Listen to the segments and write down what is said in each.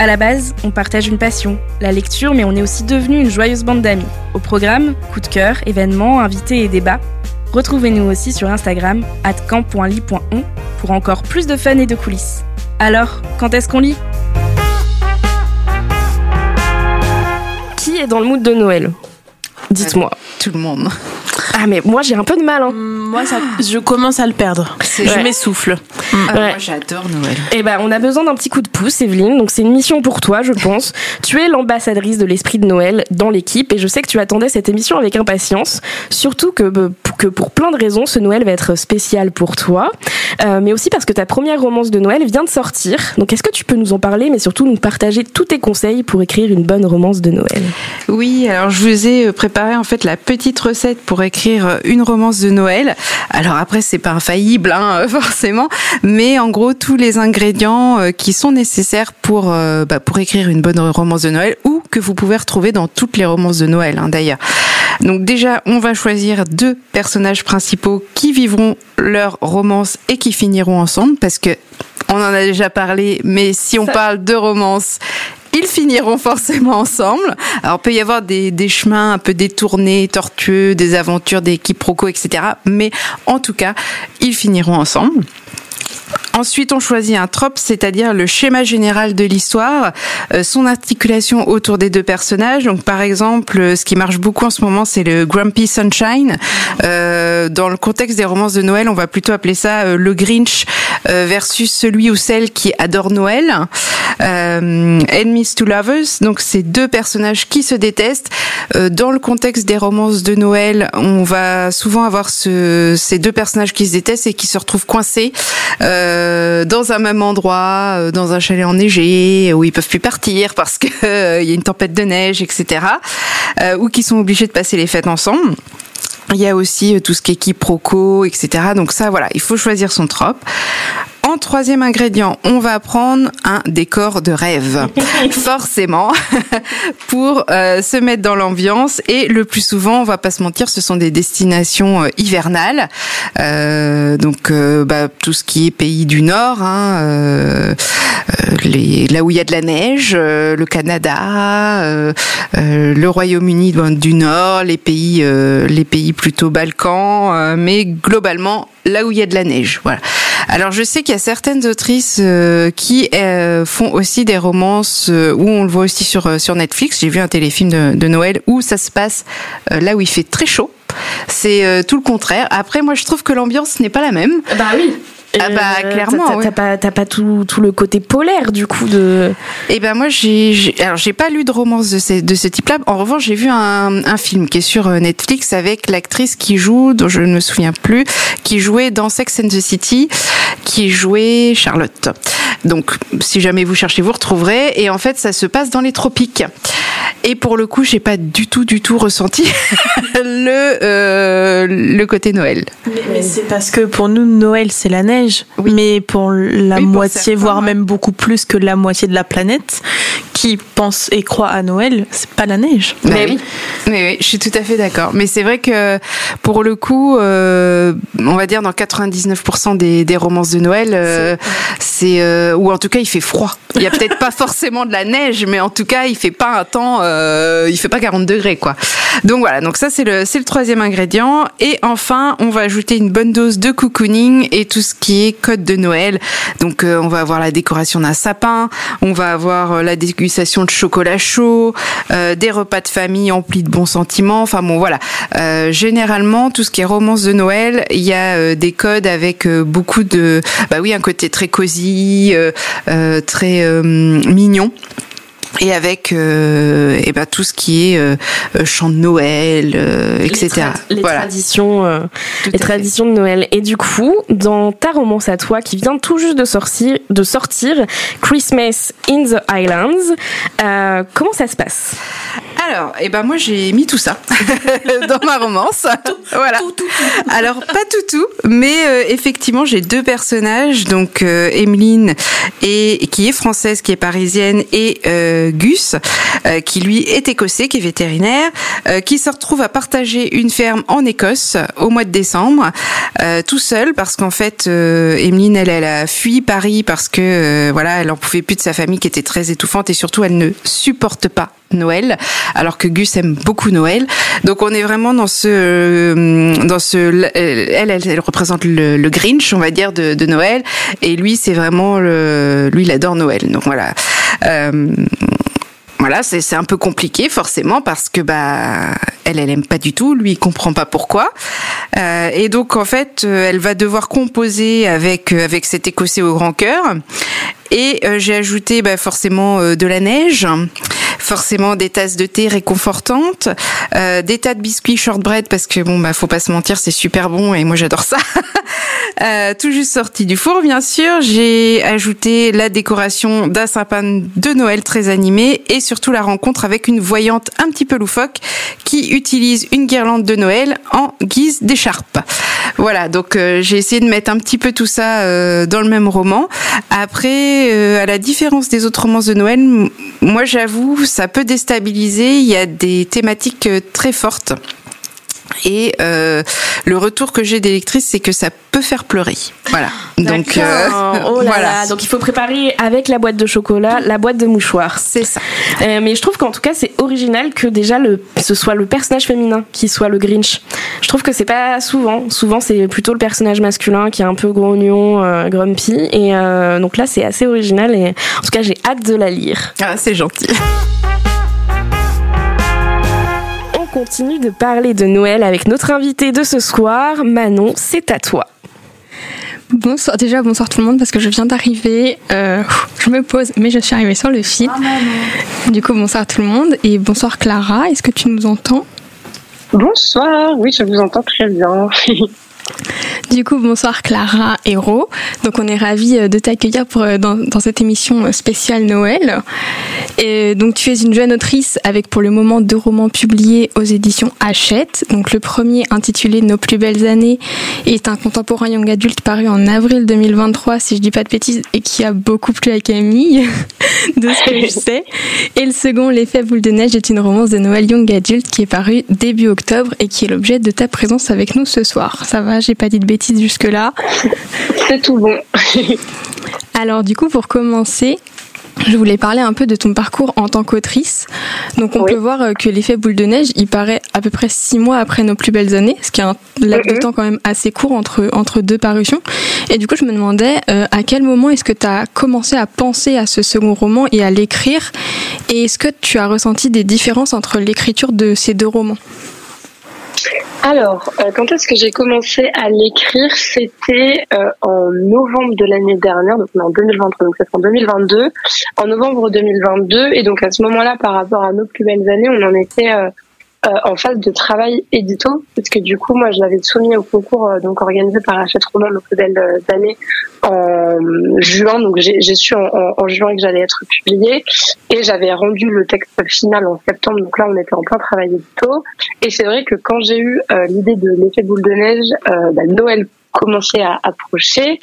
À la base, on partage une passion, la lecture, mais on est aussi devenu une joyeuse bande d'amis. Au programme, coup de cœur, événements, invités et débats. Retrouvez-nous aussi sur Instagram, camp.ly.on, pour encore plus de fun et de coulisses. Alors, quand est-ce qu'on lit? Qui est dans le mood de Noël? Dites-moi. Tout le monde. Ah mais moi j'ai un peu de mal. Hein. Moi ça, je commence à le perdre. Je m'essouffle. Ah, Moi j'adore Noël. Eh ben on a besoin d'un petit coup de pouce, Evelyne. Donc c'est une mission pour toi, je pense. tu es l'ambassadrice de l'esprit de Noël dans l'équipe et je sais que tu attendais cette émission avec impatience. Surtout que, euh, que pour plein de raisons, ce Noël va être spécial pour toi, euh, mais aussi parce que ta première romance de Noël vient de sortir. Donc est-ce que tu peux nous en parler, mais surtout nous partager tous tes conseils pour écrire une bonne romance de Noël? Oui, alors je vous ai euh, préparé en fait la petite recette pour écrire une romance de Noël. Alors après, c'est pas infaillible, hein, forcément, mais en gros, tous les ingrédients euh, qui sont nécessaires pour, euh, bah, pour écrire une bonne romance de Noël ou que vous pouvez retrouver dans toutes les romances de Noël, hein, d'ailleurs. Donc déjà, on va choisir deux personnages principaux qui vivront leur romance et qui finiront ensemble parce que on en a déjà parlé, mais si on parle de romance, ils finiront forcément ensemble. Alors, il peut y avoir des, des chemins un peu détournés, tortueux, des aventures, des quiproquos, etc. Mais en tout cas, ils finiront ensemble. Ensuite, on choisit un trope, c'est-à-dire le schéma général de l'histoire, euh, son articulation autour des deux personnages. Donc, par exemple, euh, ce qui marche beaucoup en ce moment, c'est le Grumpy Sunshine. Euh, dans le contexte des romances de Noël, on va plutôt appeler ça le Grinch versus celui ou celle qui adore Noël. Enemies to Lovers. Donc, c'est deux personnages qui se détestent. dans le contexte des romances de Noël, on va souvent avoir ce, ces deux personnages qui se détestent et qui se retrouvent coincés. Euh, dans un même endroit, euh, dans un chalet enneigé, où ils peuvent plus partir parce qu'il euh, y a une tempête de neige, etc. ou qui sont obligés de passer les fêtes ensemble. Il y a aussi tout ce qui est quiproquo, etc. Donc ça, voilà, il faut choisir son trope. Troisième ingrédient, on va prendre un décor de rêve, forcément, pour euh, se mettre dans l'ambiance. Et le plus souvent, on va pas se mentir, ce sont des destinations euh, hivernales. Euh, donc, bah, tout ce qui est pays du Nord, hein, les, là où il y a de la neige, le Canada, le Royaume-Uni du Nord, les pays, les pays plutôt Balkans, mais globalement là où il y a de la neige. Voilà. Alors je sais qu'il y a certaines autrices euh, qui euh, font aussi des romances euh, où on le voit aussi sur sur Netflix. J'ai vu un téléfilm de, de, Noël où ça se passe là où il fait très chaud. C'est tout le contraire. Après, moi, je trouve que l'ambiance n'est pas la même. Bah oui. Ah bah euh, clairement. T'as pas, pas tout, tout, le côté polaire du coup de. Eh ben moi j'ai alors j'ai pas lu de romance de ce, de ce type-là. En revanche j'ai vu un, un film qui est sur euh, Netflix avec l'actrice qui joue dont je ne me souviens plus qui jouait dans Sex and the City qui jouait Charlotte. Donc si jamais vous cherchez vous retrouverez et en fait ça se passe dans les tropiques. Et pour le coup, j'ai pas du tout, du tout ressenti le euh, le côté Noël. Mais, c'est parce que pour nous, Noël, c'est la neige. Mais pour la moitié, voire même beaucoup plus que la moitié de la planète, qui pense et croit à Noël, c'est pas la neige. Bah mais oui. Mais oui, je suis tout à fait d'accord. Mais c'est vrai que pour le coup, euh, on va dire dans 99% des, des romances de Noël, euh, c'est euh, ou en tout cas il fait froid. Il y a peut-être pas forcément de la neige, mais en tout cas il fait pas un temps, euh, il fait pas 40 degrés quoi. Donc voilà, donc ça c'est le c'est le troisième ingrédient. Et enfin, on va ajouter une bonne dose de cocooning et tout ce qui est code de Noël. Donc on va avoir la décoration d'un sapin, on va avoir la dégustation de chocolat chaud, euh, des repas de famille emplis de bons sentiments. Enfin bon, voilà. Euh, généralement, tout ce qui est romance de Noël, il y a euh, des codes avec beaucoup de, bah oui, un côté très cosy, très mignon. Et avec euh, et ben tout ce qui est euh, euh chant de Noël, euh, etc. Les, voilà. traditions, euh, les traditions de Noël. Et du coup, dans ta romance à toi, qui vient tout juste de sortir, de sortir Christmas in the Islands, euh, comment ça se passe? Alors, et ben moi j'ai mis tout ça dans ma romance. voilà. Tout, tout, tout. Alors pas tout tout, mais effectivement j'ai deux personnages, donc Emeline et qui est française, qui est parisienne et Gus, euh, qui lui est écossais, qui est vétérinaire, euh, qui se retrouve à partager une ferme en Écosse au mois de décembre, euh, tout seul parce qu'en fait, Emeline, elle, elle a fui Paris parce que voilà, elle en pouvait plus de sa famille qui était très étouffante et surtout elle ne supporte pas Noël, alors que Gus aime beaucoup Noël. Donc on est vraiment dans ce, dans ce, elle, elle, représente le, le, Grinch, on va dire, de, de Noël, et lui c'est vraiment le, lui il adore Noël. Donc voilà. Euh, voilà, c'est un peu compliqué forcément parce que bah elle elle aime pas du tout, lui il comprend pas pourquoi. Euh, et donc en fait, euh, elle va devoir composer avec avec cet écossais au grand cœur. Et euh, j'ai ajouté bah, forcément euh, de la neige, forcément des tasses de thé réconfortantes, euh, des tas de biscuits shortbread parce que bon bah faut pas se mentir, c'est super bon et moi j'adore ça. tout juste sorti du four bien sûr. J'ai ajouté la décoration d'un sapin de Noël très animé et surtout la rencontre avec une voyante un petit peu loufoque qui utilise une guirlande de Noël en guise d'écharpe. Voilà, donc j'ai essayé de mettre un petit peu tout ça dans le même roman. Après euh, à la différence des autres romances de Noël, moi j'avoue, ça peut déstabiliser. Il y a des thématiques euh, très fortes. Et euh, le retour que j'ai des lectrices, c'est que ça peut faire pleurer. Voilà. Donc euh, oh là voilà. Là. Donc il faut préparer avec la boîte de chocolat, la boîte de mouchoirs. C'est ça. Euh, mais je trouve qu'en tout cas c'est original que déjà le ce soit le personnage féminin qui soit le Grinch. Je trouve que c'est pas souvent. Souvent c'est plutôt le personnage masculin qui est un peu grognon, grumpy. Et donc là c'est assez original et en tout cas j'ai hâte de la lire. Ah c'est gentil continue de parler de Noël avec notre invité de ce soir. Manon, c'est à toi. Bonsoir, déjà bonsoir tout le monde parce que je viens d'arriver. Euh, je me pose, mais je suis arrivée sur le fil. Ah, du coup, bonsoir tout le monde et bonsoir Clara. Est-ce que tu nous entends? Bonsoir, oui, je vous entends très bien. Du coup, bonsoir Clara Hérault. Donc, on est ravis euh, de t'accueillir pour, euh, dans, cette émission spéciale Noël. Et donc, tu es une jeune autrice avec pour le moment deux romans publiés aux éditions Hachette. Donc, le premier intitulé Nos plus belles années est un contemporain young adulte paru en avril 2023, si je dis pas de bêtises, et qui a beaucoup plu à Camille, de ce que je sais. Et le second, L'effet boule de neige, est une romance de Noël young adulte qui est paru début octobre et qui est l'objet de ta présence avec nous ce soir. Ça va, j'ai pas dit de bêtises jusque-là. C'est tout bon. Alors du coup, pour commencer, je voulais parler un peu de ton parcours en tant qu'autrice. Donc on oui. peut voir euh, que l'effet boule de neige, il paraît à peu près six mois après nos plus belles années, ce qui est un laps de temps quand même assez court entre, entre deux parutions. Et du coup, je me demandais euh, à quel moment est-ce que tu as commencé à penser à ce second roman et à l'écrire? Et est-ce que tu as ressenti des différences entre l'écriture de ces deux romans? Alors, euh, quand est-ce que j'ai commencé à l'écrire? C'était euh, en novembre de l'année dernière, donc en 2023, donc c'est en 2022, en novembre 2022, et donc à ce moment-là, par rapport à nos plus belles années, on en était euh, en phase de travail édito, parce que du coup, moi, je l'avais soumis au concours euh, donc organisé par Hachette Roman au plus belles années en juin, donc j'ai su en, en, en, juin que j'allais être publié, et j'avais rendu le texte final en septembre, donc là, on était en plein travail édito, et c'est vrai que quand j'ai eu euh, l'idée de l'effet boule de neige, bah, Noël commençait à approcher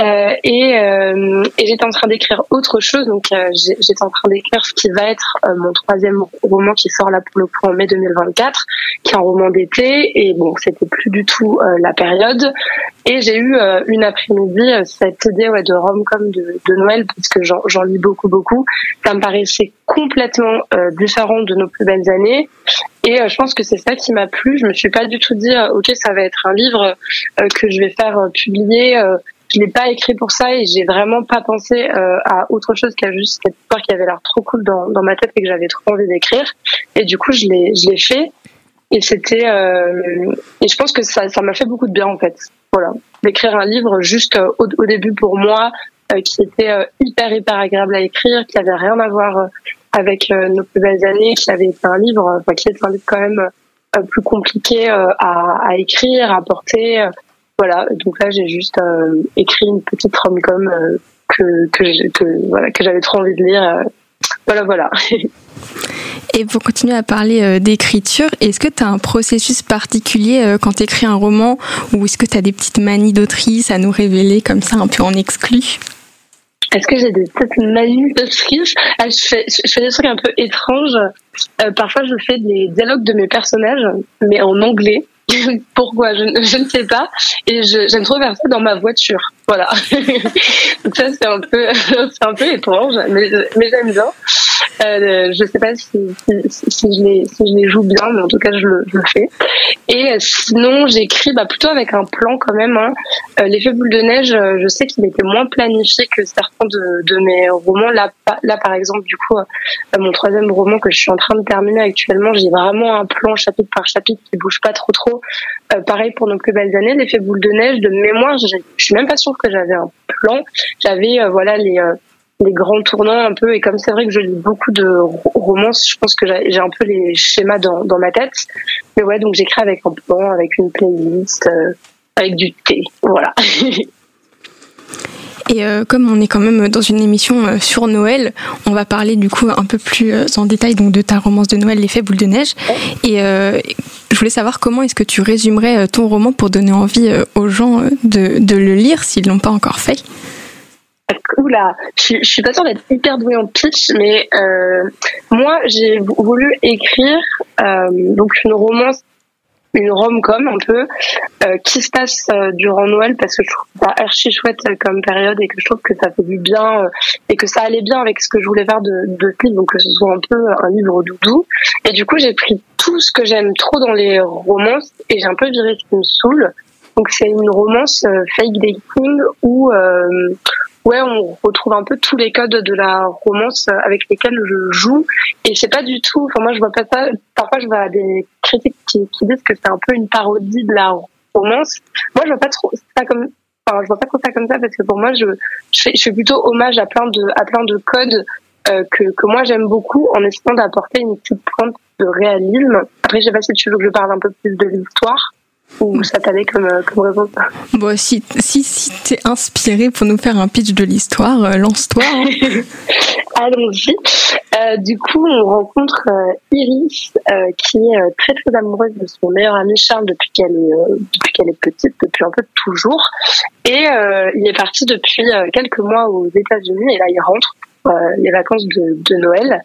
euh, et, euh, et j'étais en train d'écrire autre chose donc euh, j'étais en train d'écrire ce qui va être euh, mon troisième roman qui sort là pour le coup en mai 2024 qui est un roman d'été et bon c'était plus du tout euh, la période. Et j'ai eu euh, une après-midi cette idée ouais, de rom-com de, de Noël parce que j'en lis beaucoup beaucoup. Ça me paraissait complètement différent de nos plus belles années. Et je pense que c'est ça qui m'a plu. Je me suis pas du tout dit ok ça va être un livre que je vais faire publier je l'ai pas écrit pour ça et j'ai vraiment pas pensé euh, à autre chose qu'à juste cette histoire qui avait l'air trop cool dans, dans ma tête et que j'avais trop envie d'écrire. Et du coup, je l'ai, je l'ai fait. Et c'était, euh, et je pense que ça, ça m'a fait beaucoup de bien en fait. Voilà, d'écrire un livre juste euh, au, au, début pour moi, euh, qui était euh, hyper hyper agréable à écrire, qui avait rien à voir avec nos plus belles années, qui avait été un livre, enfin, qui est un livre quand même plus compliqué à, à, écrire, à porter. Voilà, donc là j'ai juste écrit une petite rom-com que que, que voilà que j'avais trop envie de lire. voilà, voilà. Et pour continuer à parler euh, d'écriture, est-ce que tu as un processus particulier euh, quand tu écris un roman ou est-ce que tu as des petites manies d'autrice à nous révéler comme ça un peu en exclu? Est-ce que j'ai des petites manies d'autrice? Ah, je, fais, je fais des trucs un peu étranges. Euh, parfois, je fais des dialogues de mes personnages, mais en anglais. Pourquoi? Je, ne sais pas. Et j'aime trop faire ça dans ma voiture. Voilà. Donc ça, c'est un peu, c'est un peu étrange, mais, mais j'aime bien. Euh, je sais pas si, si, si, je les, si je les joue bien, mais en tout cas, je le, je le fais. Et euh, sinon, j'écris bah, plutôt avec un plan quand même. Hein. Euh, L'effet boule de neige, euh, je sais qu'il était moins planifié que certains de, de mes romans. Là, là, par exemple, du coup, mon troisième roman que je suis en train de terminer actuellement, j'ai vraiment un plan chapitre par chapitre qui bouge pas trop trop. pareil pour nos plus belles années, l'effet boule de neige, de mémoire, je suis même pas sûre que j'avais un plan. J'avais voilà les les grands tournants un peu. Et comme c'est vrai que je lis beaucoup de romances, je pense que j'ai un peu les schémas dans, dans ma tête. Mais ouais, donc j'écris avec un plan, avec une playlist, euh, avec du thé. Voilà. Et euh, comme on est quand même dans une émission euh, sur Noël, on va parler du coup un peu plus en détail donc de ta romance de Noël, l'effet boule de neige. Et je voulais savoir comment est-ce que tu résumerais ton roman pour donner envie aux gens de, de le lire s'ils l'ont pas encore fait. Oula, je, je suis pas sûre d'être hyper douée en pitch, mais euh, moi j'ai voulu écrire euh, donc une romance, une rom-com un peu, euh, qui se passe euh, durant Noël parce que je trouve ça archi chouette comme période et que je trouve que ça fait du bien euh, et que ça allait bien avec ce que je voulais faire de, de livre, donc que ce soit un peu un livre doudou. Et du coup j'ai pris tout ce que j'aime trop dans les romances et j'ai un peu viré ce qui me saoule. Donc c'est une romance fake dating où ouais, on retrouve un peu tous les codes de la romance avec lesquels je joue. Et c'est pas du tout, enfin moi je vois pas ça, parfois je vois des critiques qui, disent que c'est un peu une parodie de la romance. Moi je vois pas trop ça comme, enfin je vois pas trop ça comme ça parce que pour moi je, je, fais, je fais plutôt hommage à plein de, à plein de codes euh, que, que moi j'aime beaucoup en essayant d'apporter une petite pointe de réalisme. Après je sais pas si tu veux que je parle un peu plus de l'histoire ou ça t'allait comme, euh, comme réponse Bon, si, si, si t'es inspiré pour nous faire un pitch de l'histoire, euh, lance-toi. Hein. Allons-y. Euh, du coup, on rencontre euh, Iris, qui est très très amoureuse de son meilleur ami Charles depuis qu'elle est depuis qu'elle est petite, depuis un peu toujours. Et il est parti depuis quelques mois aux États-Unis et là il rentre les vacances de, de Noël.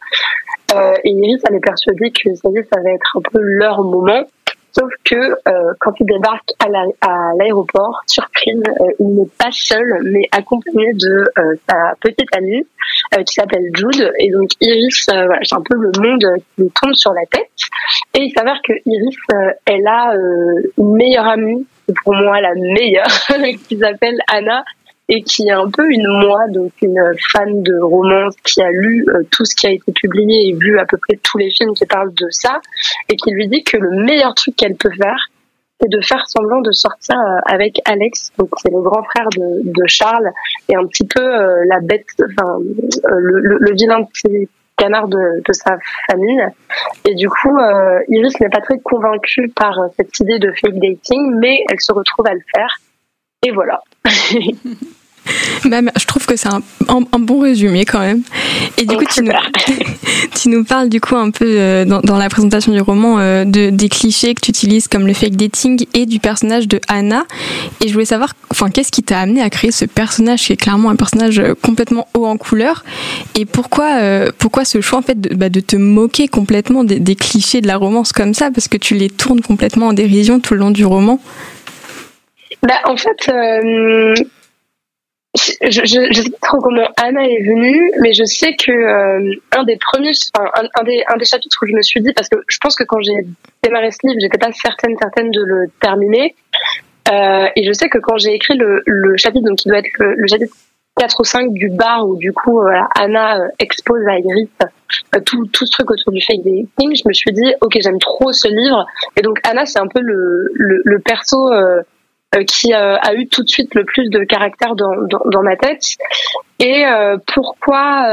et Iris, elle est persuadée que ça y est, ça va être un peu leur moment Sauf que euh, quand il débarque à l'aéroport, surprise, euh, il n'est pas seul, mais accompagné de euh, sa petite amie qui s'appelle Jude. Et donc Iris, voilà, c'est un peu le monde qui lui tombe sur la tête. Et il s'avère que Iris, elle a une meilleure amie, pour moi la meilleure, qui s'appelle Anna et qui est un peu une moi, donc une fan de romance qui a lu euh, tout ce qui a été publié et vu à peu près tous les films qui parlent de ça, et qui lui dit que le meilleur truc qu'elle peut faire, c'est de faire semblant de sortir euh, avec Alex, donc c'est le grand frère de, Charles, et un petit peu euh, la bête, enfin le, vilain petit canard de, sa famille. Et du coup, Iris n'est pas très convaincue par cette idée de fake dating, mais elle se retrouve à le faire. Et voilà. Bah, je trouve que c'est un, un, bon résumé quand même. Et du coup, tu nous, tu nous parles du coup un peu euh, dans, dans, la présentation du roman euh, de, des clichés que tu utilises comme le fake dating et du personnage de Anna. Et je voulais savoir, enfin, qu'est-ce qui t'a amené à créer ce personnage qui est clairement un personnage euh, complètement haut en couleur? Et pourquoi, pourquoi ce choix en fait de, bah, de te moquer complètement des, des clichés de la romance comme ça? Parce que tu les tournes complètement en dérision tout le long du roman. Bah, en fait, je, je, je sais pas trop comment Anna est venue, mais je sais que euh, un des premiers, enfin, un, des, un des chapitres où je me suis dit, parce que je pense que quand j'ai démarré ce livre, j'étais pas certaine, certaine de le terminer. Euh, et je sais que quand j'ai écrit le, le chapitre, donc qui doit être le, chapitre 4 ou 5 du bar où du coup voilà, Anna euh, expose à Iris euh, tout, tout ce truc autour du fake dating, je me suis dit ok j'aime trop ce livre et donc Anna c'est un peu le, le, le perso euh, qui euh, a eu tout de suite le plus de caractère dans, dans, dans ma tête. Et euh, pourquoi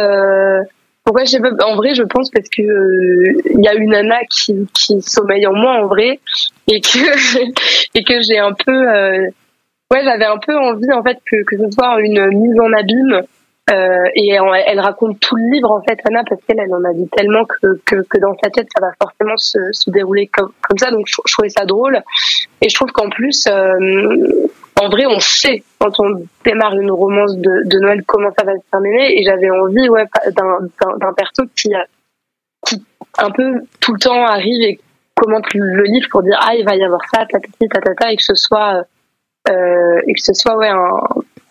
Pourquoi je sais pas En vrai, je pense parce que il y a une nana qui, qui sommeille en moi en vrai et que et que j'ai un peu ouais j'avais un peu envie en fait que que ce soit une mise en abîme euh, et elle, raconte tout le livre en fait, Anna, parce qu'elle elle en a dit tellement que, que, que, dans sa tête ça va forcément se, se dérouler comme, comme ça. Donc je, trouvais ça drôle. Et je trouve qu'en plus, euh, en vrai, on sait quand on démarre une romance de, de Noël comment ça va se terminer. Et j'avais envie ouais, d'un perso qui, qui un peu tout le temps arrive et commente le livre pour dire ah il va y avoir ça, ta ta, et que ce soit euh, et que ce soit ouais un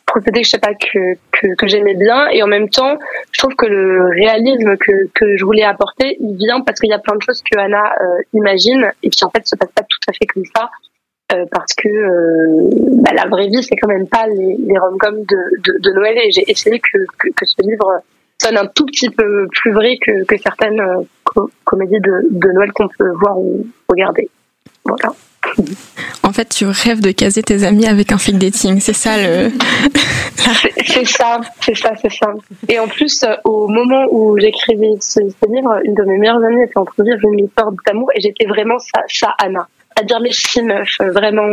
procédé je sais pas que, que, que j'aimais bien. Et en même temps je trouve que le réalisme que, que je voulais apporter il vient parce qu'il y a plein de choses que Anna euh, imagine et qui en fait se passent pas tout à fait comme ça euh, parce que euh, bah, la vraie vie c'est quand même pas les, les rom-coms de, de, de, Noël. Et j'ai essayé que, que, que, ce livre sonne un tout petit peu plus vrai que, que certaines comédies de, de Noël qu'on peut voir ou regarder. Voilà en fait, tu rêves de caser tes amis avec un flic dating, c'est ça le. c'est ça, c'est ça, c'est ça. Et en plus, euh, au moment où j'écrivais ce, livre, une de mes meilleures amies était en train de vivre une histoire d'amour et j'étais vraiment ça, ça, Anna. À dire, mais si meuf, vraiment,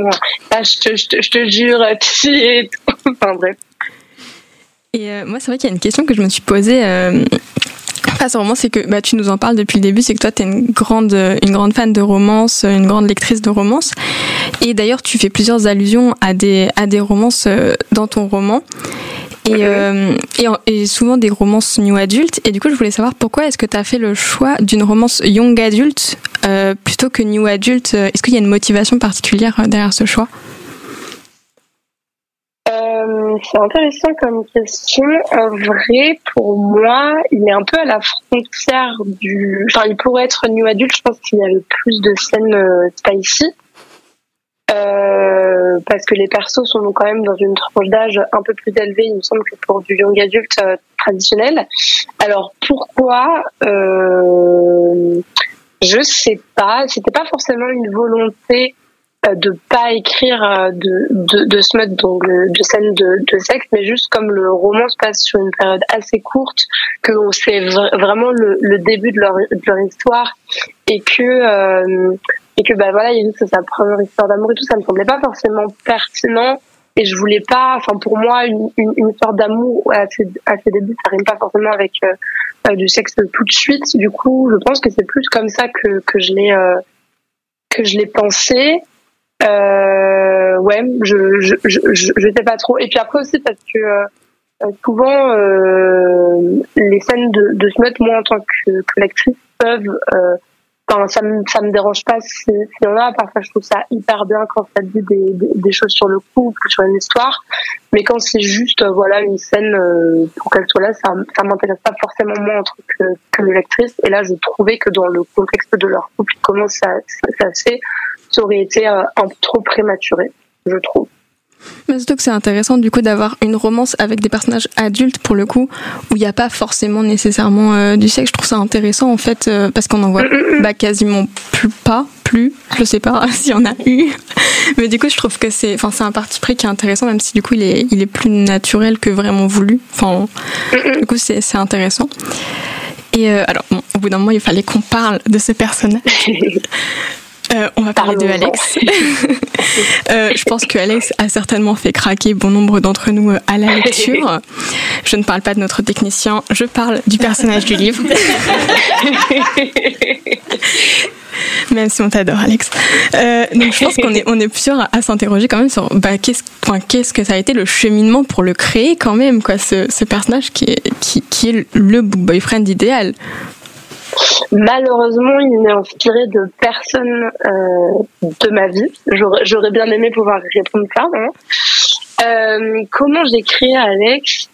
là, je te, je te, je te jure, tu es. enfin bref. Et euh, moi, c'est vrai qu'il y a une question que je me suis posée. Euh, face au c'est que bah, tu nous en parles depuis le début, c'est que toi, tu es une grande, une grande fan de romance, une grande lectrice de romance. Et d'ailleurs, tu fais plusieurs allusions à des, à des romances euh, dans ton roman. Et, euh, et, et, souvent des romances new adultes. Et du coup, je voulais savoir pourquoi est-ce que tu as fait le choix d'une romance young adulte euh, plutôt que new adulte Est-ce qu'il y a une motivation particulière derrière ce choix? Euh, c'est intéressant comme question. En vrai, pour moi, il est un peu à la frontière du. Enfin, il pourrait être new adulte. Je pense qu'il y avait plus de scènes euh, spicy. Euh, parce que les persos sont quand même dans une tranche d'âge un peu plus élevée, il me semble que pour du young adulte euh, traditionnel. Alors pourquoi euh, Je sais pas. C'était pas forcément une volonté de pas écrire euh, de, de, de smut, donc de scènes de, de sexe, mais juste comme le roman se passe sur une période assez courte, que c'est vraiment le, le, début de leur, de leur histoire et que euh, et que bah voilà, il c'est sa première histoire d'amour et tout, ça me semblait pas forcément pertinent et je voulais pas, enfin pour moi une, une, une histoire d'amour à ses, à ses débuts, ça rime pas forcément avec euh, du sexe tout de suite. Du coup, je pense que c'est plus comme ça que que je l'ai que je l'ai pensé. Euh, ouais, je, je, je, je, sais pas trop. Et puis après aussi parce que euh, souvent euh, les scènes de, de smut, moi en tant que, que lectrice, peuvent euh, Enfin, ça me ça me dérange pas si, si on a. Parfois je trouve ça hyper bien quand ça dit des, des, choses sur le couple sur une histoire. Mais quand c'est juste voilà une scène euh, pour qu'elle soit là ça ça m'intéresse pas forcément moi en tant que, que lectrice. Et là je trouvais que dans le contexte de leur couple comment ça ça, ça se ça aurait été euh, un peu trop prématuré, je trouve. Mais surtout que c'est intéressant du coup d'avoir une romance avec des personnages adultes pour le coup où il n'y a pas forcément nécessairement euh, du sexe. Je trouve ça intéressant en fait euh, parce qu'on en voit bah, quasiment plus pas, plus, je sais pas s'il y en a eu. Mais du coup je trouve que c'est, enfin c'est un parti pris qui est intéressant même si du coup il est, il est plus naturel que vraiment voulu. Enfin du coup c'est, intéressant. Et alors bon, au bout d'un moment il fallait qu'on parle de ce personnage. Euh, on va parler de Alex. euh, je pense que Alex a certainement fait craquer bon nombre d'entre nous euh, à la lecture. Je ne parle pas de notre technicien, je parle du personnage du livre. Même si on t'adore, Alex. Euh, donc je pense qu'on est, on est plusieurs à, s'interroger quand même sur bah, qu'est-ce, qu'est-ce que ça a été le cheminement pour le créer quand même, quoi, ce, ce personnage qui est, qui, qui est le boyfriend idéal. Malheureusement, il n'est inspiré de personne euh, de ma vie. J'aurais bien aimé pouvoir répondre ça. Euh, comment j'ai créé Alex?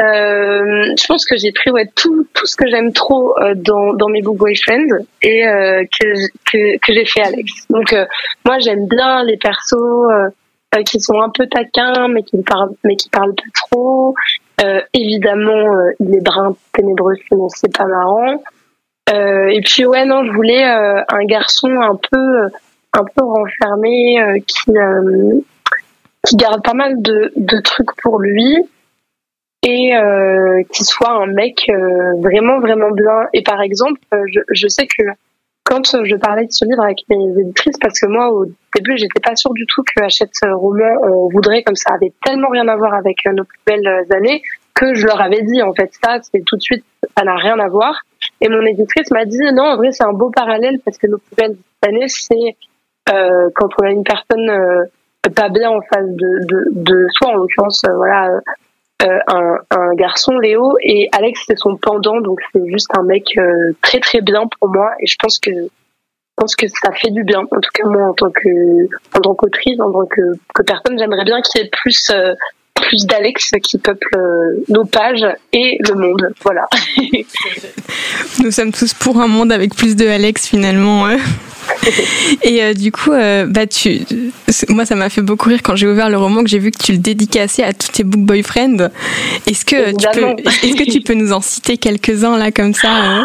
Euh, Je pense que j'ai pris ouais, tout, tout ce que j'aime trop euh, dans, dans mes book boyfriends et euh, que, que, que j'ai fait Alex. Donc euh, moi, j'aime bien les persos qui sont un peu taquins, mais qui parlent, mais qui parlent plus trop. évidemment, il est brun ténébreux, sinon c'est pas marrant. Euh, et puis ouais non, je voulais euh, un garçon un peu un peu renfermé euh, qui qui garde pas mal de, de trucs pour lui et euh, qui soit un mec euh, vraiment vraiment bien. Et par exemple, euh, je, je, sais que quand je parlais de ce livre avec mes éditrices, parce que moi au début j'étais pas sûre du tout que Hachette Roman voudrait comme ça avait tellement rien à voir avec nos plus belles années que je leur avais dit en fait ça c'est tout de suite ça n'a rien à voir. Et mon éditrice m'a dit non en vrai c'est un beau parallèle parce que nos plus belles années c'est euh, quand on a une personne pas bien en face de, de, de soi en l'occurrence voilà euh, un, un, garçon, Léo, et Alex c'est son pendant, donc c'est juste un mec euh, très très bien pour moi, et je pense que je pense que ça fait du bien. En tout cas moi en tant que en tant qu'autrice, en tant que, que personne, j'aimerais bien qu'il y ait plus euh, plus d'Alex qui peuple nos pages et le monde. Voilà. Nous sommes tous pour un monde avec plus de Alex finalement. Et euh, du coup, euh, bah, tu, moi, ça m'a fait beaucoup rire quand j'ai ouvert le roman que j'ai vu que tu le dédicassais à tous tes book boyfriends. Est-ce que, tu peux, est-ce que tu peux nous en citer quelques-uns là comme ça hein?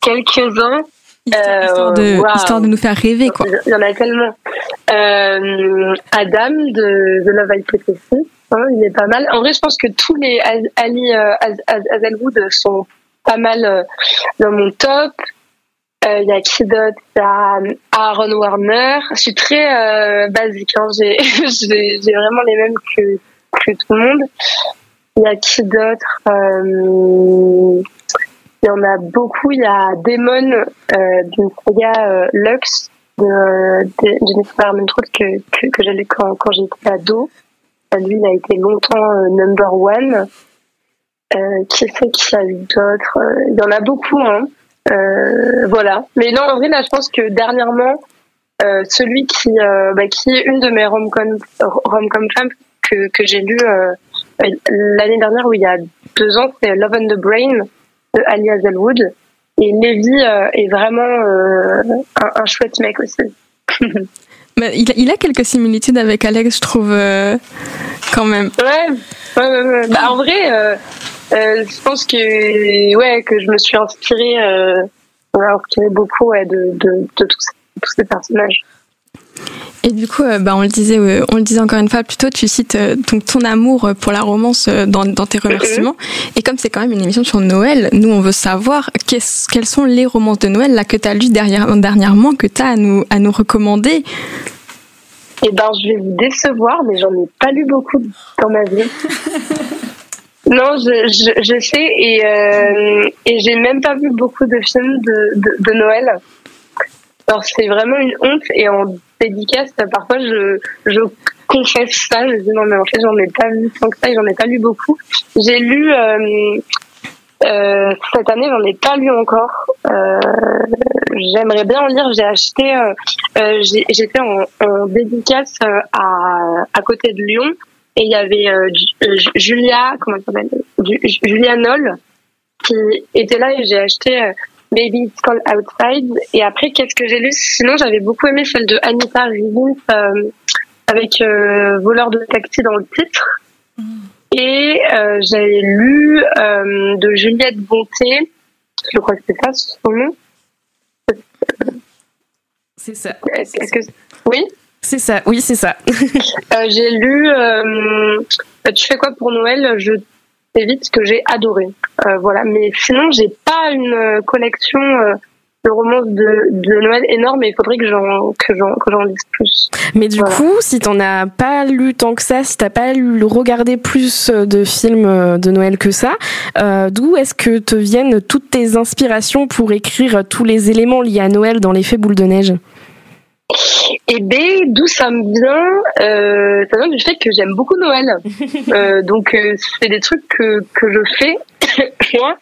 Quelques-uns Histoire, de, euh, histoire de nous faire rêver, quoi. Il y en a tellement. Adam de The Love Hypothesis, hein, il est pas mal. En vrai, je pense que tous les Ali Hazelwood sont pas mal dans mon top. Il euh, y a qui d'autre? Il y a Aaron Warner. Je suis très euh, basique. Hein. J'ai, vraiment les mêmes que, que tout le monde. Il y a qui d'autre? Euh, Il y en a beaucoup. Il y a Damon euh, d'une saga Lux de, de Jennifer que, que, que lu quand, quand j'étais ado. Lui, il a été longtemps number one. qui c'est qui a eu d'autres Il y en a beaucoup. Hein. Euh, voilà. Mais non, en vrai, là, je pense que dernièrement, euh, celui qui, euh, bah, qui est une de mes rom-com rom femmes que, que j'ai lu l'année dernière, où il y a deux ans, c'est Love and the Brain de Ali Hazelwood. Et Levi est vraiment un, un, chouette mec aussi. il, il, a quelques similitudes avec Alex, je trouve, quand même. Ouais, ouais, ouais, Bah, en vrai, euh, je pense que ouais que je me suis inspirée, euh, inspirée beaucoup ouais, de, de, de tous, tous, ces personnages. Et du coup, euh, bah, on le disait, euh, on le disait encore une fois plus tôt, tu cites donc ton amour pour la romance dans, dans tes remerciements. Et comme c'est quand même une émission sur Noël, nous on veut savoir quelles sont les romances de Noël là que tu as lues derrière, dernièrement, que tu as à nous, à nous recommander. Eh ben, je vais vous décevoir, mais j'en ai pas lu beaucoup dans ma vie. Non, je, je, je sais et, euh, et j'ai même pas vu beaucoup de films de, de, de Noël. Alors c'est vraiment une honte et en dédicace, parfois je, je confesse ça, je dis non mais en fait j'en ai pas vu tant que ça j'en ai pas lu beaucoup. J'ai lu euh, euh, cette année j'en ai pas lu encore. Euh, J'aimerais bien en lire. J'ai acheté, euh, euh j'étais en, en dédicace euh, à, à côté de Lyon et il y avait Julia, comment elle s'appelle? Julia Noll, qui était là et j'ai acheté Baby It's Called Outside. Et après, qu'est-ce que j'ai lu? Sinon, j'avais beaucoup aimé celle de Anita Rivins avec Voleur de taxi dans le titre. Mm. Et j'avais lu de Juliette Bonté, je crois que c'est ça son nom. C'est ça. Est-ce que oui c'est ça, oui, c'est ça. euh, j'ai lu euh, Tu fais quoi pour Noël? Je t'évite que j'ai adoré. Euh, voilà, mais sinon, j'ai pas une collection euh, de romances de, de, Noël énorme et il faudrait que j'en que j'en que j'en lise plus. Mais du coup, si t'en as pas lu tant que ça, si t'as pas lu, regardé plus de films de Noël que ça, euh, d'où est-ce que te viennent toutes tes inspirations pour écrire tous les éléments liés à Noël dans l'effet boule de neige? Et B, d'où ça me vient euh, Ça vient du fait que j'aime beaucoup Noël. euh, donc, euh, c'est des trucs que, que je fais, moi.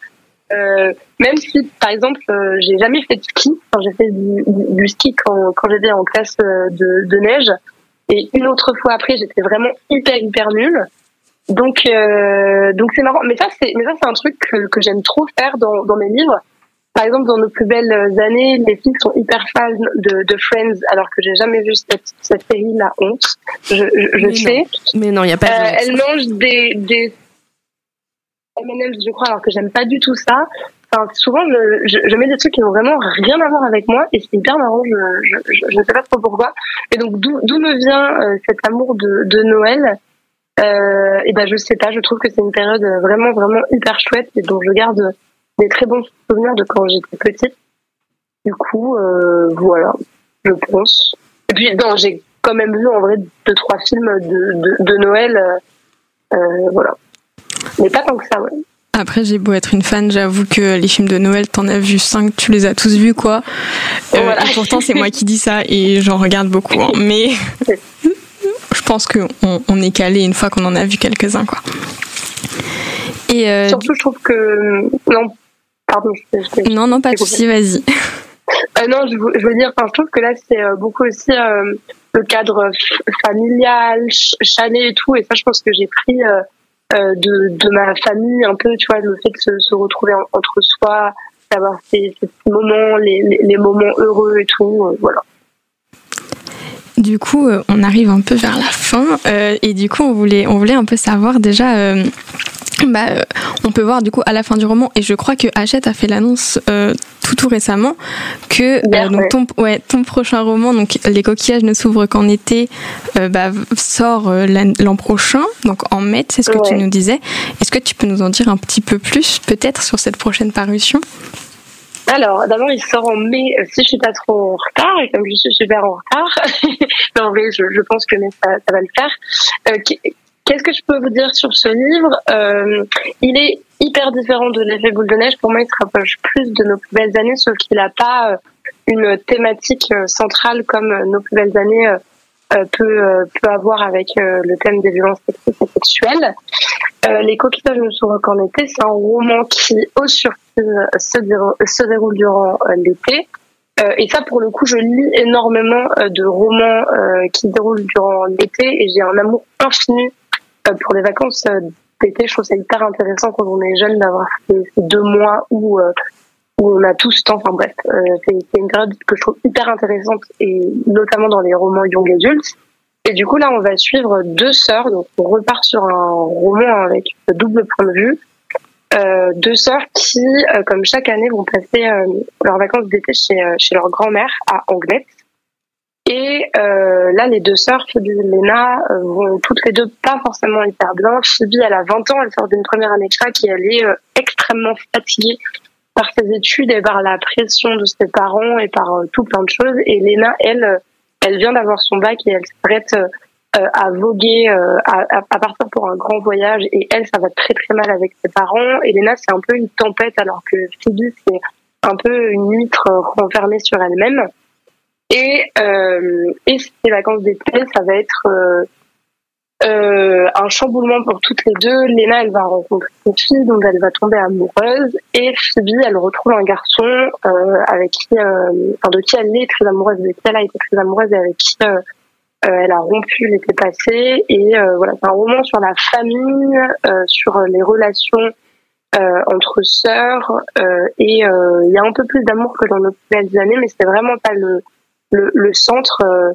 Euh, même si, par exemple, euh, j'ai jamais fait de ski. Enfin, j'ai fait du, du, ski quand, quand j'étais en classe euh, de, de neige. Et une autre fois après, j'étais vraiment hyper, hyper nulle. Donc, donc c'est marrant. Mais ça, c'est, mais ça, c'est un truc que, que j'aime trop faire dans, dans mes livres par exemple, dans nos plus belles années, les filles sont hyper fans de, de Friends, alors que j'ai jamais vu cette, cette série, la honte. Je, je, je sais. Mais non, il n'y a pas. Euh, elles mangent des, des M&M's, je crois, alors que j'aime pas du tout ça. Enfin, souvent, je, mets des trucs qui n'ont vraiment rien à voir avec moi, et c'est hyper marrant. Je, je, ne sais pas trop pourquoi. Et donc, d'où me vient euh, cet amour de, de Noël? Euh, et ben je sais pas, je trouve que c'est une période vraiment vraiment hyper chouette et dont je garde des très bons souvenirs de quand j'étais petite. Du coup, euh, voilà, je pense. Et puis non, j'ai quand même vu en vrai deux trois films de, de, Noël, euh, voilà, mais pas tant que ça, ouais. Après, j'ai beau être une fan, j'avoue que les films de Noël, t'en as vu cinq, tu les as tous vus, quoi. Euh, et pourtant, c'est moi qui dis ça et j'en regarde beaucoup. Hein. Mais je pense qu'on on est calé une fois qu'on en a vu quelques-uns, quoi. Et euh, Surtout, je trouve que. Non, pardon. Je, non, non, pas de souci, vas-y. Euh, non, je, veux dire, je trouve que là, c'est beaucoup aussi le cadre familial, chalet et tout. Et ça, je pense que j'ai pris euh, de, de ma famille un peu, tu vois, le fait de se, retrouver entre soi, d'avoir ces, ces, moments, les, les, moments heureux et tout, euh, voilà. Du coup, euh, on arrive un peu vers la fin et du coup, on voulait, on voulait un peu savoir déjà bah, euh, on peut voir du coup à la fin du roman, et je crois que Hachette a fait l'annonce euh, tout tout récemment que euh, donc ton, ouais, ton prochain roman, donc Les coquillages ne s'ouvrent qu'en été, bah, sort l'an prochain, donc en mai, c'est ce que tu nous disais. Est-ce que tu peux nous en dire un petit peu plus peut-être sur cette prochaine parution? Alors, d'abord, il sort en mai, si je suis pas trop en retard, et comme je suis super en retard, mais en vrai, je, je pense que ça, ça va le faire. Qu'est-ce que je peux vous dire sur ce livre? Euh, Il est hyper différent de l'effet boule de neige. Pour moi, il se rapproche plus de nos plus belles années, sauf qu'il n'a pas euh, une thématique euh, centrale comme nos plus belles années peut, peut avoir avec le thème des violences sexuelles. Les coquillages ne sont qu'en été, c'est un roman qui, au surprise, se, se déroule durant l'été. et ça, pour le coup, je lis énormément de romans qui se déroulent durant l'été et j'ai un amour infini euh, pour les vacances euh, d'été, je trouve ça hyper intéressant quand on est jeune d'avoir ces, deux mois où euh, où on a tout ce temps. Enfin bref, c'est une période que je trouve hyper intéressante et notamment dans les romans young adultes. Et du coup là, on va suivre deux sœurs. Donc on repart sur un roman avec double point de vue. Euh, deux sœurs qui, comme chaque année, vont passer leurs vacances d'été chez, chez leur grand-mère à Anglette. Et euh, là, les deux sœurs, Phoebe et Lena, euh, vont toutes les deux pas forcément hyper bien. Phoebe, elle a 20 ans, elle sort d'une première année de fac et est euh, extrêmement fatiguée par ses études et par la pression de ses parents et par tout plein de choses. Et Lena, elle, elle vient d'avoir son bac et elle s'arrête à voguer, à, à, partir pour un grand voyage. Et elle, ça va très très mal avec ses parents. Et Lena, c'est un peu une tempête alors que Phoebe, c'est un peu une huître renfermée sur elle-même. Et, euh, et ces vacances d'été, ça va être euh, euh, un chamboulement pour toutes les deux. Léna, elle va rencontrer une fille dont elle va tomber amoureuse. Et Phoebe, elle retrouve un garçon euh, avec qui, euh, enfin, de qui elle est très amoureuse, de qui elle a été très amoureuse et avec qui euh, elle a rompu l'été passé. Et voilà, c'est un roman sur la famille, sur les relations entre sœurs. et il y a un peu plus d'amour que dans nos belles années, mais c'est vraiment pas le le, le centre, euh,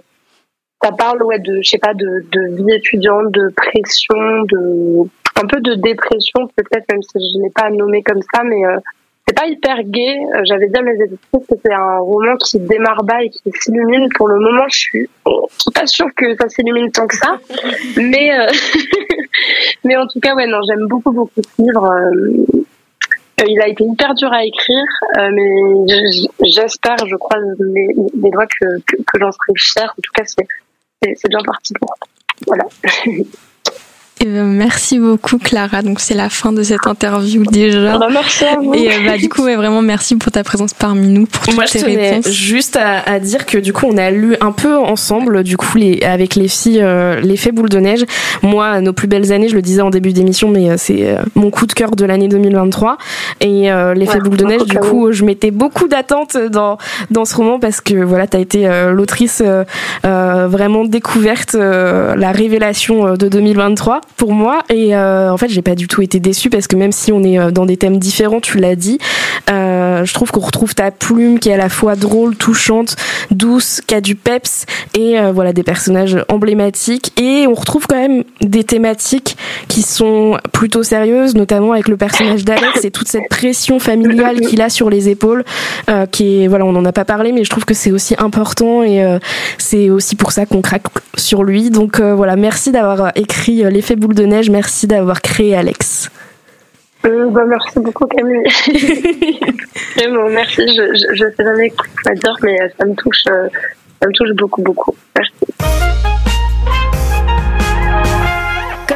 ça parle ouais de, je sais pas, de, de vie étudiante, de pression, de un peu de dépression peut-être, même si je n'ai pas nommé comme ça, mais euh, c'est pas hyper gay. Euh, j'avais dit à mes éditrices que c'est un roman qui démarre bas et qui s'illumine. Pour le moment, je suis, pas sûre que ça s'illumine tant que ça, mais mais en tout cas, ouais, non, j'aime beaucoup beaucoup ce livre. Euh, il a été hyper dur à écrire, euh, mais j'espère, je crois, les, doigts que, que, que j'en serai fière. En tout cas, c'est bien parti pour. Voilà. Ben, merci beaucoup Clara. Donc c'est la fin de cette interview déjà. Bah, merci à vous. Et euh, bah, du coup vraiment merci pour ta présence parmi nous pour toutes Moi, je tenais Juste à, dire que du coup on a lu un peu ensemble du coup les, avec les filles euh, l'effet boule de neige. Moi nos plus belles années, je le disais en début d'émission, mais euh, c'est mon coup de cœur de l'année 2023 et l'effet boule de neige. Du coup je mettais beaucoup d'attentes dans dans ce roman parce que voilà t'as été l'autrice vraiment découverte la révélation de 2023 pour moi. Et euh, en fait j'ai pas du tout été déçue parce que même si on est euh, dans des thèmes différents tu l'as dit euh, je trouve qu'on retrouve ta plume qui est à la fois drôle touchante douce qui a du peps et voilà des personnages emblématiques. Et on retrouve quand même des thématiques qui sont plutôt sérieuses notamment avec le personnage d'Alex et toute cette pression familiale qu'il a sur les épaules qui est voilà on en a pas parlé mais je trouve que c'est aussi important et c'est aussi pour ça qu'on craque sur lui. Donc voilà merci d'avoir écrit l'effet boule de neige. Merci d'avoir créé Alex. Euh, bah, merci beaucoup Camille. Vraiment, merci. Je, je, sais jamais quoi dire, mais ça me touche, euh, ça me touche beaucoup, beaucoup. Merci.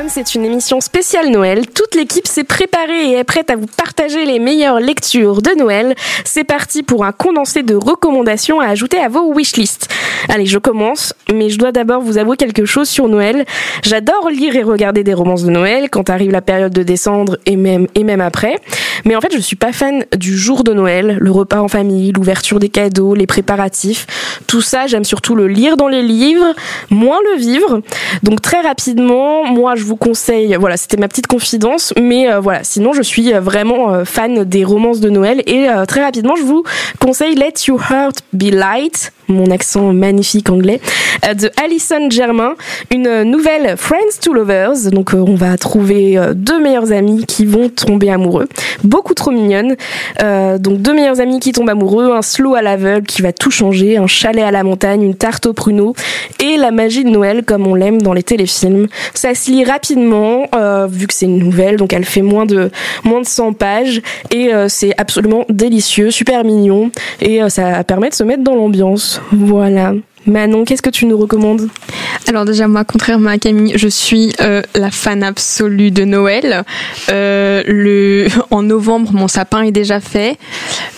C'est une émission spéciale Noël. Toute l'équipe s'est préparée et est prête à vous partager les meilleures lectures de Noël. C'est parti pour un condensé de recommandations à ajouter à vos wishlists. Allez, je commence, mais je dois d'abord vous avouer quelque chose sur Noël. J'adore lire et regarder des romances de Noël quand arrive la période de décembre et même, et même après. Mais en fait, je suis pas fan du jour de Noël, le repas en famille, l'ouverture des cadeaux, les préparatifs. Tout ça, j'aime surtout le lire dans les livres, moins le vivre. Donc très rapidement, moi je vous conseille, voilà, c'était ma petite confidence, mais euh, voilà, sinon je suis euh, vraiment euh, fan des romances de Noël et très rapidement, je vous conseille Let Your Heart Be Light mon accent magnifique anglais, euh, de Alison Germain, une nouvelle Friends to Lovers. Donc euh, on va trouver euh, deux meilleurs amis qui vont tomber amoureux, beaucoup trop mignonnes. donc deux meilleurs amis qui tombent amoureux, un slow à l'aveugle qui va tout changer, un chalet à la montagne, une tarte au pruneau et la magie de Noël comme on l'aime dans les téléfilms. Ça se lit rapidement vu que c'est une nouvelle, donc elle fait moins de moins de 100 pages et c'est absolument délicieux, super mignon et ça permet de se mettre dans l'ambiance. Voilà. Manon, qu'est-ce que tu nous recommandes? Alors déjà, moi, contrairement à Camille, je suis euh, la fan absolue de Noël. Euh. En novembre, mon sapin est déjà fait.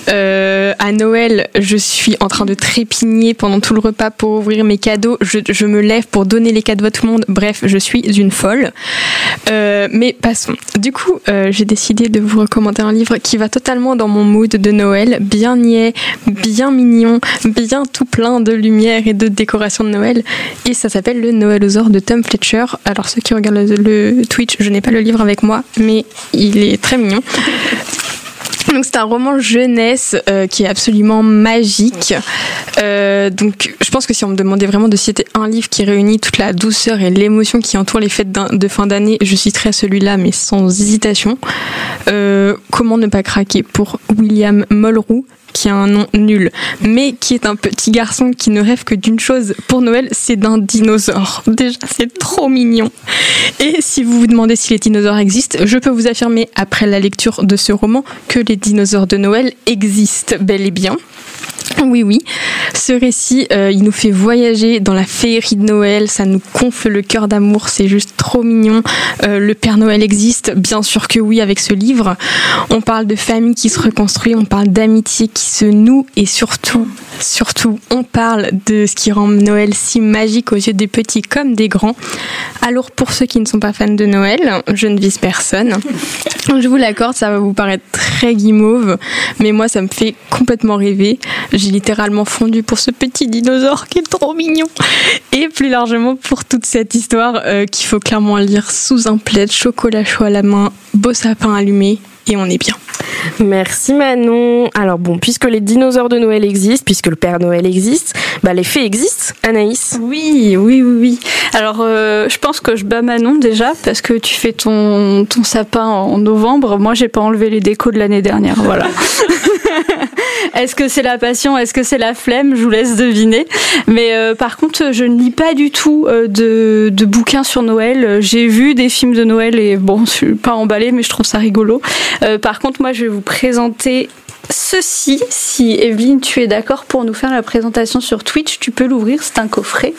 Euh, à Noël, je suis en train de trépigner pendant tout le repas pour ouvrir mes cadeaux. Je, me lève pour donner les cadeaux à tout le monde. Bref, je suis une folle. mais passons. Du coup, j'ai décidé de vous recommander un livre qui va totalement dans mon mood de Noël. Bien niais, bien mignon, bien tout plein de lumière et décoration de Noël. Et ça s'appelle Le Noëlosaure de Tom Fletcher. Alors ceux qui regardent le, Twitch, je n'ai pas le livre avec moi, mais il est très mignon. Donc c'est un roman jeunesse euh, qui est absolument magique. Euh, donc je pense que si on me demandait vraiment de citer un livre qui réunit toute la douceur et l'émotion qui entoure les fêtes de fin d'année, je citerais celui-là, mais sans hésitation. Euh, comment ne pas craquer pour William Mulroux qui a un nom nul, mais qui est un petit garçon qui ne rêve que d'une chose pour Noël, c'est d'un dinosaure. Déjà, c'est trop mignon. Et si vous vous demandez si les dinosaures existent, je peux vous affirmer, après la lecture de ce roman, que les dinosaures de Noël existent bel et bien. Oui, oui. Ce récit, euh, il nous fait voyager dans la féerie de Noël. Ça nous confle le cœur d'amour. C'est juste trop mignon. Euh, le Père Noël existe, bien sûr que oui, avec ce livre. On parle de famille qui se reconstruit. On parle d'amitié qui se noue. Et surtout, surtout, on parle de ce qui rend Noël si magique aux yeux des petits comme des grands. Alors, pour ceux qui ne sont pas fans de Noël, je ne vise personne. Je vous l'accorde, ça va vous paraître très guimauve, mais moi, ça me fait complètement rêver. Littéralement fondu pour ce petit dinosaure qui est trop mignon. Et plus largement pour toute cette histoire euh, qu'il faut clairement lire sous un plaid, chocolat chaud à la main, beau sapin allumé, et on est bien. Merci Manon. Alors bon, puisque les dinosaures de Noël existent, puisque le Père Noël existe, bah les fées existent, Anaïs. Oui, oui, oui, oui. Alors euh, je pense que je bats Manon déjà parce que tu fais ton, ton sapin en novembre. Moi, j'ai pas enlevé les décos de l'année dernière. Voilà. Est-ce que c'est la passion? Est-ce que c'est la flemme? Je vous laisse deviner. Mais euh, par contre, je ne lis pas du tout euh, de, de, bouquins sur Noël. J'ai vu des films de Noël et bon, je suis pas emballée, mais je trouve ça rigolo. Euh, par contre, moi, je vais vous présenter ceci. Si Evelyne, tu es d'accord pour nous faire la présentation sur Twitch, tu peux l'ouvrir. C'est un coffret.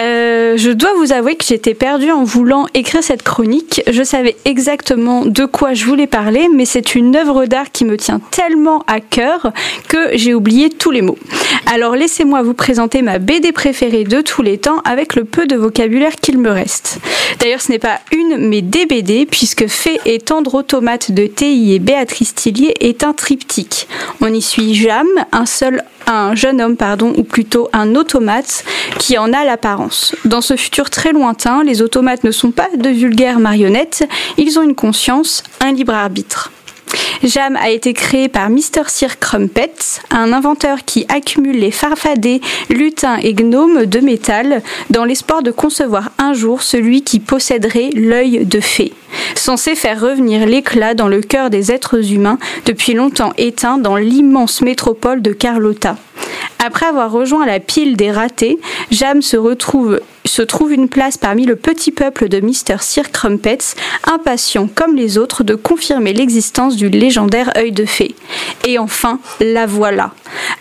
Euh, je dois vous avouer que j'étais perdue en voulant écrire cette chronique. Je savais exactement de quoi je voulais parler, mais c'est une œuvre d'art qui me tient tellement à cœur que j'ai oublié tous les mots. Alors laissez-moi vous présenter ma BD préférée de tous les temps avec le peu de vocabulaire qu'il me reste. D'ailleurs, ce n'est pas une, mais des BD, puisque Fait et tendre automate de TI et Béatrice Tillier est un On y suit Jam, un seul un jeune homme, pardon, ou plutôt un automate qui en a l'apparence. Dans ce futur très lointain, les automates ne sont pas de vulgaires marionnettes, ils ont une conscience, un libre arbitre. Jam a été créé par Mr. Sir Crumpet, un inventeur qui accumule les farfadets, lutins et gnomes de métal dans l'espoir de concevoir un jour celui qui posséderait l'œil de fée, censé faire revenir l'éclat dans le cœur des êtres humains depuis longtemps éteints dans l'immense métropole de Carlotta. Après avoir rejoint la pile des ratés, Jam se retrouve se trouve une place parmi le petit peuple de Mr. Sir Crumpets, impatient comme les autres de confirmer l'existence du légendaire œil de fée. Et enfin, la voilà.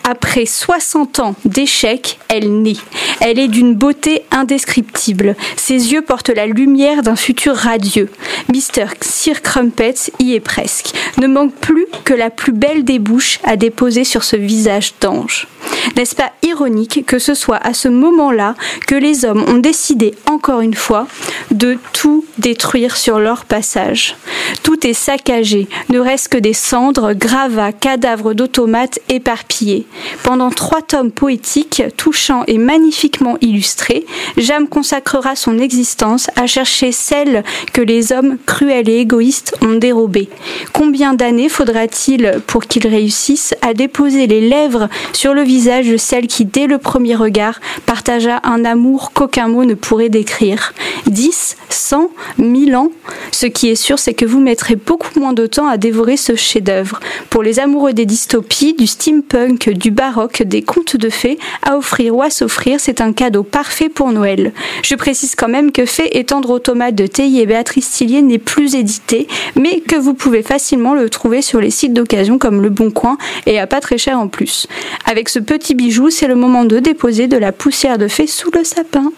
Après 60 ans d'échecs, elle naît. Elle est d'une beauté indescriptible. Ses yeux portent la lumière d'un futur radieux. Mr. Sir Crumpets y est presque. Ne manque plus que la plus belle des bouches à déposer sur ce visage d'ange. N'est-ce pas ironique que ce soit à ce moment-là que les hommes ont décidé encore une fois de tout détruire sur leur passage? Tout est saccagé, ne reste que des cendres, gravats, cadavres d'automates éparpillés. Pendant trois tomes poétiques, touchants et magnifiquement illustrés, Jam consacrera son existence à chercher celle que les hommes cruels et égoïstes ont dérobée. Combien d'années faudra-t-il pour qu'il réussisse à déposer les lèvres sur le visage de celle qui, dès le premier regard, partagea un amour qu'aucun mot ne pourrait décrire? 10, 100, 1000 ans? Ce qui est sûr, c'est que vous mettrez beaucoup moins de temps à dévorer ce chef-d'œuvre. Pour les amoureux des dystopies, du steampunk, du baroque, des contes de fées, à offrir ou à s'offrir, c'est un cadeau parfait pour Noël. Je précise quand même que Fée et tendre automate de Théi et Béatrice Tillier n'est plus édité, mais que vous pouvez facilement le trouver sur les sites d'occasion comme Le Bon Coin et à pas très cher en plus. Avec ce petit bijou, c'est le moment de déposer de la poussière de fée sous le sapin.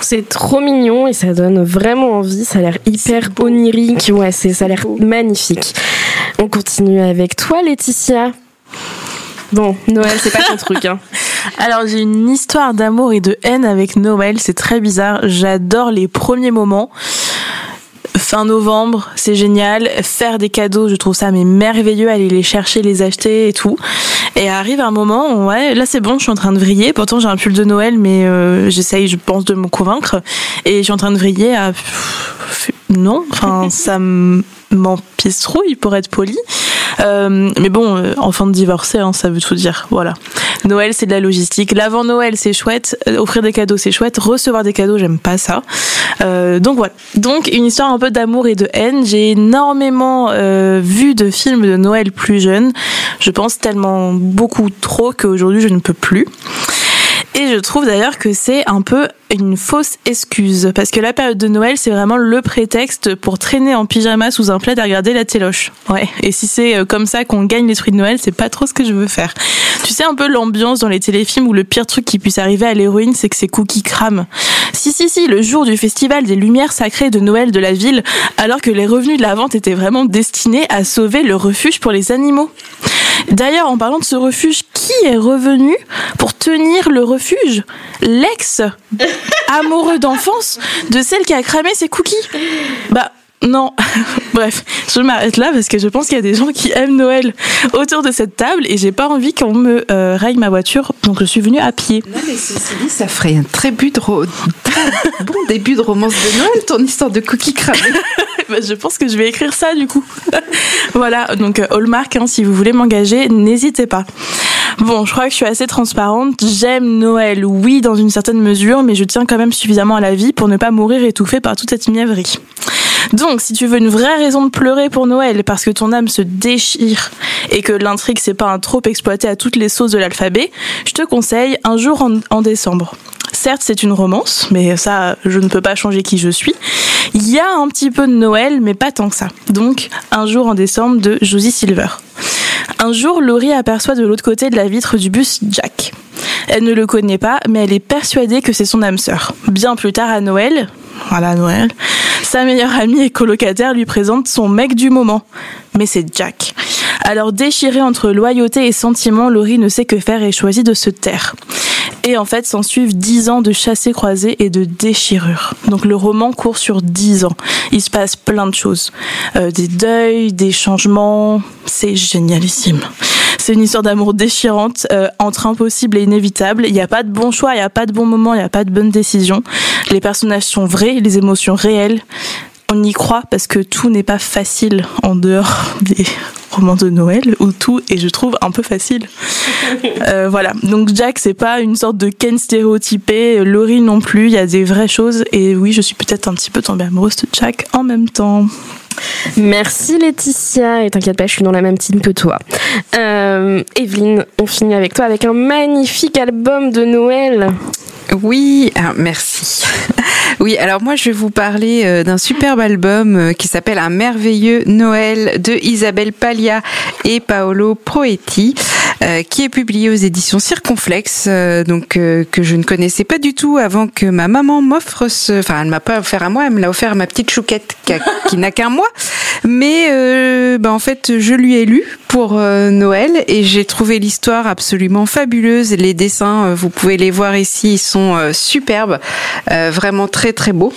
C'est trop mignon et ça donne vraiment envie. Ça a l'air hyper onirique. Ouais, c'est, ça a l'air magnifique. On continue avec toi, Laetitia. Bon, Noël, c'est pas ton truc. Hein. Alors, j'ai une histoire d'amour et de haine avec Noël. C'est très bizarre. J'adore les premiers moments fin novembre, c'est génial. Faire des cadeaux, je trouve ça mais merveilleux, aller les chercher, les acheter et tout. Et arrive un moment, ouais, là c'est bon, je suis en train de vriller. Pourtant j'ai un pull de Noël, mais euh, j'essaye, je pense, de me convaincre. Et je suis en train de vriller à non, enfin ça m'empistrouille pour être poli. Euh, mais bon, euh, enfant de divorcé, hein, ça veut tout dire. Voilà. Noël, c'est de la logistique. L'avant Noël, c'est chouette. Euh, offrir des cadeaux, c'est chouette. Recevoir des cadeaux, j'aime pas ça. Euh, donc voilà. Donc une histoire un peu d'amour et de haine. J'ai énormément euh, vu de films de Noël plus jeunes. Je pense tellement beaucoup trop qu'aujourd'hui je ne peux plus. Et je trouve d'ailleurs que c'est un peu une fausse excuse parce que la période de Noël c'est vraiment le prétexte pour traîner en pyjama sous un plaid à regarder la téloche. Ouais. Et si c'est euh, comme ça qu'on gagne l'esprit de Noël, c'est pas trop ce que je veux faire. Tu sais un peu l'ambiance dans les téléfilms où le pire truc qui puisse arriver à l'héroïne c'est que ses cookies crament. Si si si, le jour du festival des lumières sacrées de Noël de la ville, alors que les revenus de la vente étaient vraiment destinés à sauver le refuge pour les animaux. D'ailleurs, en parlant de ce refuge, qui est revenu pour tenir le refuge? L'ex amoureux d'enfance de celle qui a cramé ses cookies. Bah non, bref, je m'arrête là parce que je pense qu'il y a des gens qui aiment Noël autour de cette table et j'ai pas envie qu'on me euh, raye ma voiture, donc je suis venue à pied. Non mais ceci dit, ça ferait un très, but de bon début de romance de Noël, ton histoire de cookies cramés. bah, je pense que je vais écrire ça du coup. voilà, donc euh, Hallmark, hein, si vous voulez m'engager, n'hésitez pas. Bon, je crois que je suis assez transparente. J'aime Noël, oui, dans une certaine mesure, mais je tiens quand même suffisamment à la vie pour ne pas mourir étouffée par toute cette mièvrerie. Donc, si tu veux une vraie raison de pleurer pour Noël, parce que ton âme se déchire et que l'intrigue c'est pas un trop exploité à toutes les sauces de l'alphabet, je te conseille Un jour en, en décembre. Certes, c'est une romance, mais ça, je ne peux pas changer qui je suis. Il y a un petit peu de Noël, mais pas tant que ça. Donc, Un jour en décembre de Josie Silver. Un jour, Laurie aperçoit de l'autre côté de la vitre du bus Jack. Elle ne le connaît pas, mais elle est persuadée que c'est son âme sœur. Bien plus tard à Noël, voilà Noël, sa meilleure amie et colocataire lui présente son mec du moment. Mais c'est Jack. Alors déchirée entre loyauté et sentiment, Laurie ne sait que faire et choisit de se taire. Et en fait, s'en suivent dix ans de chassés croisés et de déchirures. Donc le roman court sur dix ans. Il se passe plein de choses. Euh, des deuils, des changements. C'est génialissime. C'est une histoire d'amour déchirante, euh, entre impossible et inévitable. Il n'y a pas de bon choix, il n'y a pas de bon moment, il n'y a pas de bonne décision. Les personnages sont vrais, les émotions réelles. On y croit parce que tout n'est pas facile en dehors des romans de Noël où tout est, je trouve, un peu facile. Euh, voilà. Donc Jack, c'est pas une sorte de Ken stéréotypé. Laurie non plus. Il y a des vraies choses. Et oui, je suis peut-être un petit peu tombée amoureuse de Jack en même temps. Merci Laetitia, et t'inquiète pas, je suis dans la même team que toi. Euh, Evelyne, on finit avec toi avec un magnifique album de Noël. Oui, ah, merci. Oui, alors moi je vais vous parler euh, d'un superbe album euh, qui s'appelle Un merveilleux Noël de Isabelle Paglia et Paolo Proetti. Euh, qui est publié aux éditions Circonflex, donc que je ne connaissais pas du tout avant que ma maman m'offre ce. Enfin, elle m'a pas offert à moi, elle me l'a offert à ma petite chouquette qui, n'a qu'un mois. Mais bah, en fait, je lui ai lu pour Noël et j'ai trouvé l'histoire absolument fabuleuse. Les dessins, vous pouvez les voir ici, sont superbes, vraiment très très beau.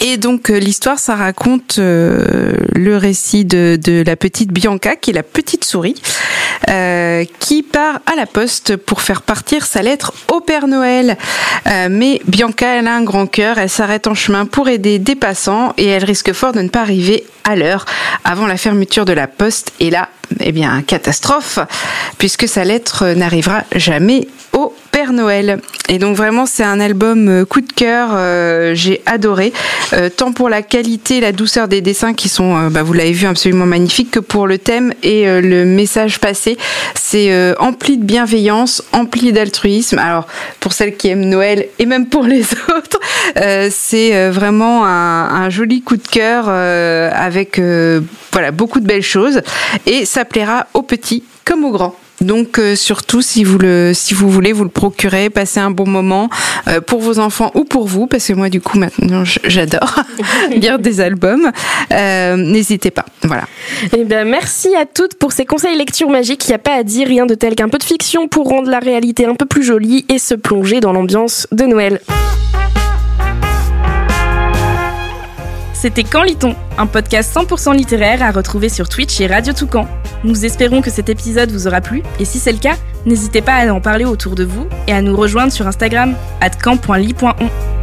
Et donc euh, l'histoire, ça raconte euh, le récit de, la petite Bianca, qui est la petite souris, euh, qui part à la poste pour faire partir sa lettre au Père Noël. Euh, mais Bianca, elle a un grand cœur, elle s'arrête en chemin pour aider des passants et elle risque fort de ne pas arriver à l'heure avant la fermeture de la poste. Et là, eh bien, catastrophe, puisque sa lettre n'arrivera jamais Noël. Et donc vraiment, c'est un album euh, coup de cœur. Euh, j'ai adoré, euh, tant pour la qualité, la douceur des dessins qui sont, bah, vous l'avez vu, absolument magnifiques, que pour le thème et le message passé. C'est empli de bienveillance, empli d'altruisme. Alors pour celles qui aiment Noël et même pour les autres, c'est vraiment un, un, joli coup de cœur avec voilà beaucoup de belles choses. Et ça plaira aux petits comme aux grands. Donc euh, surtout si vous le si vous voulez vous le procurer, passer un bon moment euh, pour vos enfants ou pour vous parce que moi du coup maintenant j'adore lire des albums. Euh, n'hésitez pas. Voilà. Eh ben merci à toutes pour ces conseils lecture magique. Il n'y a pas à dire rien de tel qu'un peu de fiction pour rendre la réalité un peu plus jolie et se plonger dans l'ambiance de Noël. C'était Quand lit-on Un podcast 100% littéraire à retrouver sur Twitch et Radio Toucan. Nous espérons que cet épisode vous aura plu et si c'est le cas, n'hésitez pas à en parler autour de vous et à nous rejoindre sur Instagram at camp.ly.on.